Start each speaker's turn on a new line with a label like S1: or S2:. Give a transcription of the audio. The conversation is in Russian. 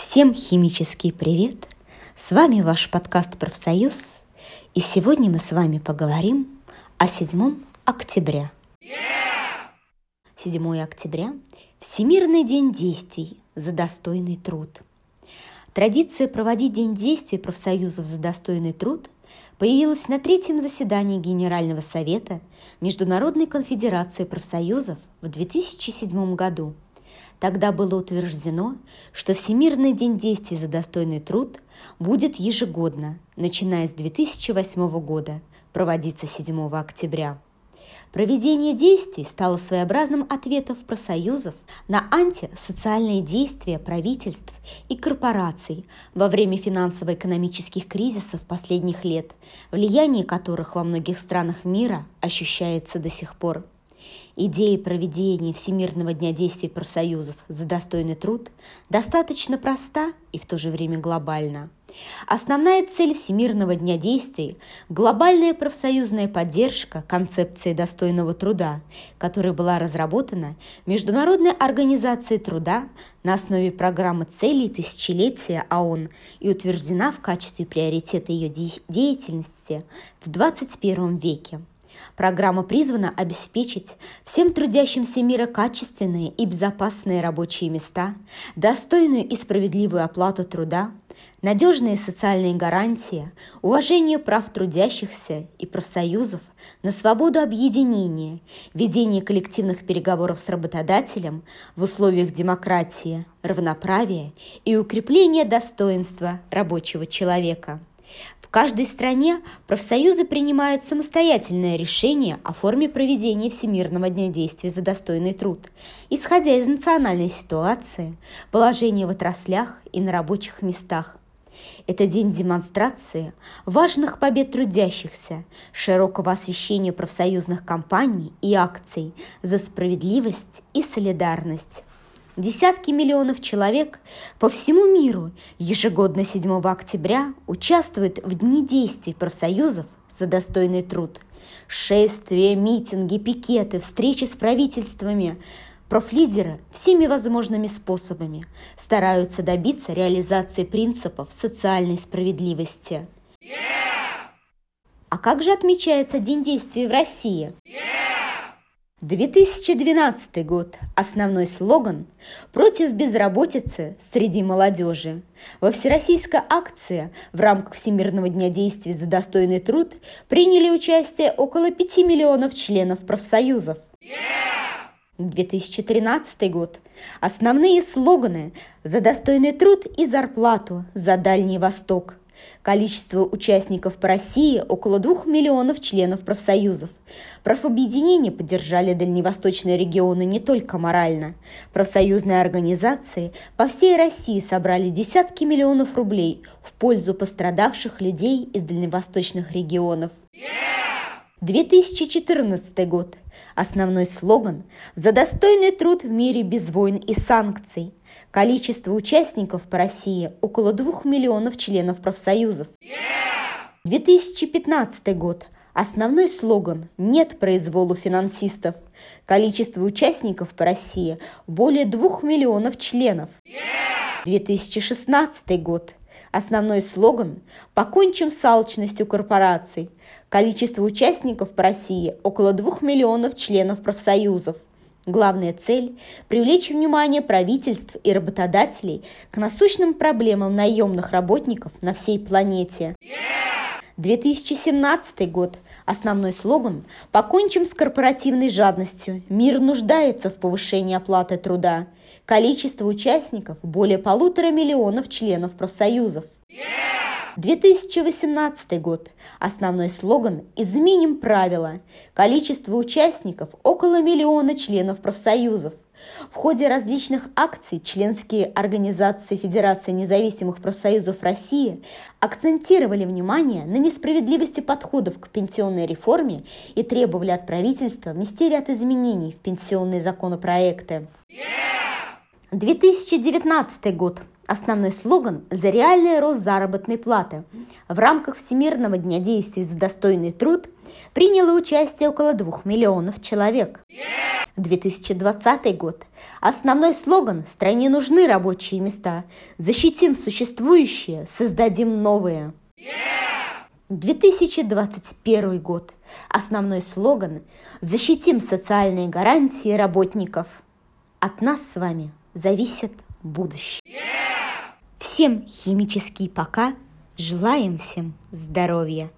S1: Всем химический привет! С вами ваш подкаст «Профсоюз», и сегодня мы с вами поговорим о 7 октября. 7 октября – Всемирный день действий за достойный труд. Традиция проводить День действий профсоюзов за достойный труд появилась на третьем заседании Генерального совета Международной конфедерации профсоюзов в 2007 году – Тогда было утверждено, что Всемирный день действий за достойный труд будет ежегодно, начиная с 2008 года, проводиться 7 октября. Проведение действий стало своеобразным ответом профсоюзов на антисоциальные действия правительств и корпораций во время финансово-экономических кризисов последних лет, влияние которых во многих странах мира ощущается до сих пор – Идея проведения Всемирного дня действий профсоюзов за достойный труд достаточно проста и в то же время глобальна. Основная цель Всемирного дня действий – глобальная профсоюзная поддержка концепции достойного труда, которая была разработана Международной организацией труда на основе программы целей тысячелетия ООН и утверждена в качестве приоритета ее деятельности в 21 веке. Программа призвана обеспечить всем трудящимся мира качественные и безопасные рабочие места, достойную и справедливую оплату труда, надежные социальные гарантии, уважение прав трудящихся и профсоюзов на свободу объединения, ведение коллективных переговоров с работодателем в условиях демократии, равноправия и укрепления достоинства рабочего человека – каждой стране профсоюзы принимают самостоятельное решение о форме проведения Всемирного дня действия за достойный труд, исходя из национальной ситуации, положения в отраслях и на рабочих местах. Это день демонстрации важных побед трудящихся, широкого освещения профсоюзных кампаний и акций за справедливость и солидарность. Десятки миллионов человек по всему миру ежегодно 7 октября участвуют в Дни действий профсоюзов за достойный труд. Шествия, митинги, пикеты, встречи с правительствами Профлидеры всеми возможными способами стараются добиться реализации принципов социальной справедливости. Yeah! А как же отмечается День действий в России? Yeah! 2012 год. Основной слоган «Против безработицы среди молодежи». Во всероссийской акции в рамках Всемирного дня действий за достойный труд приняли участие около 5 миллионов членов профсоюзов. 2013 год. Основные слоганы «За достойный труд и зарплату за Дальний Восток». Количество участников по России – около 2 миллионов членов профсоюзов. Профобъединения поддержали дальневосточные регионы не только морально. Профсоюзные организации по всей России собрали десятки миллионов рублей в пользу пострадавших людей из дальневосточных регионов. 2014 год. Основной слоган «За достойный труд в мире без войн и санкций». Количество участников по России – около 2 миллионов членов профсоюзов. 2015 год. Основной слоган «Нет произволу финансистов». Количество участников по России – более 2 миллионов членов. 2016 год. Основной слоган «Покончим с алчностью корпораций». Количество участников по России – около 2 миллионов членов профсоюзов. Главная цель – привлечь внимание правительств и работодателей к насущным проблемам наемных работников на всей планете. 2017 год. Основной слоган – «Покончим с корпоративной жадностью. Мир нуждается в повышении оплаты труда». Количество участников – более полутора миллионов членов профсоюзов. Yeah! 2018 год. Основной слоган «Изменим правила». Количество участников – около миллиона членов профсоюзов. В ходе различных акций членские организации Федерации независимых профсоюзов России акцентировали внимание на несправедливости подходов к пенсионной реформе и требовали от правительства внести ряд изменений в пенсионные законопроекты. 2019 год. Основной слоган «За реальный рост заработной платы». В рамках Всемирного дня действий за достойный труд приняло участие около двух миллионов человек. 2020 год. Основной слоган «Стране нужны рабочие места». Защитим существующие, создадим новые. 2021 год. Основной слоган «Защитим социальные гарантии работников». От нас с вами зависит будущее. Всем химический пока. Желаем всем здоровья.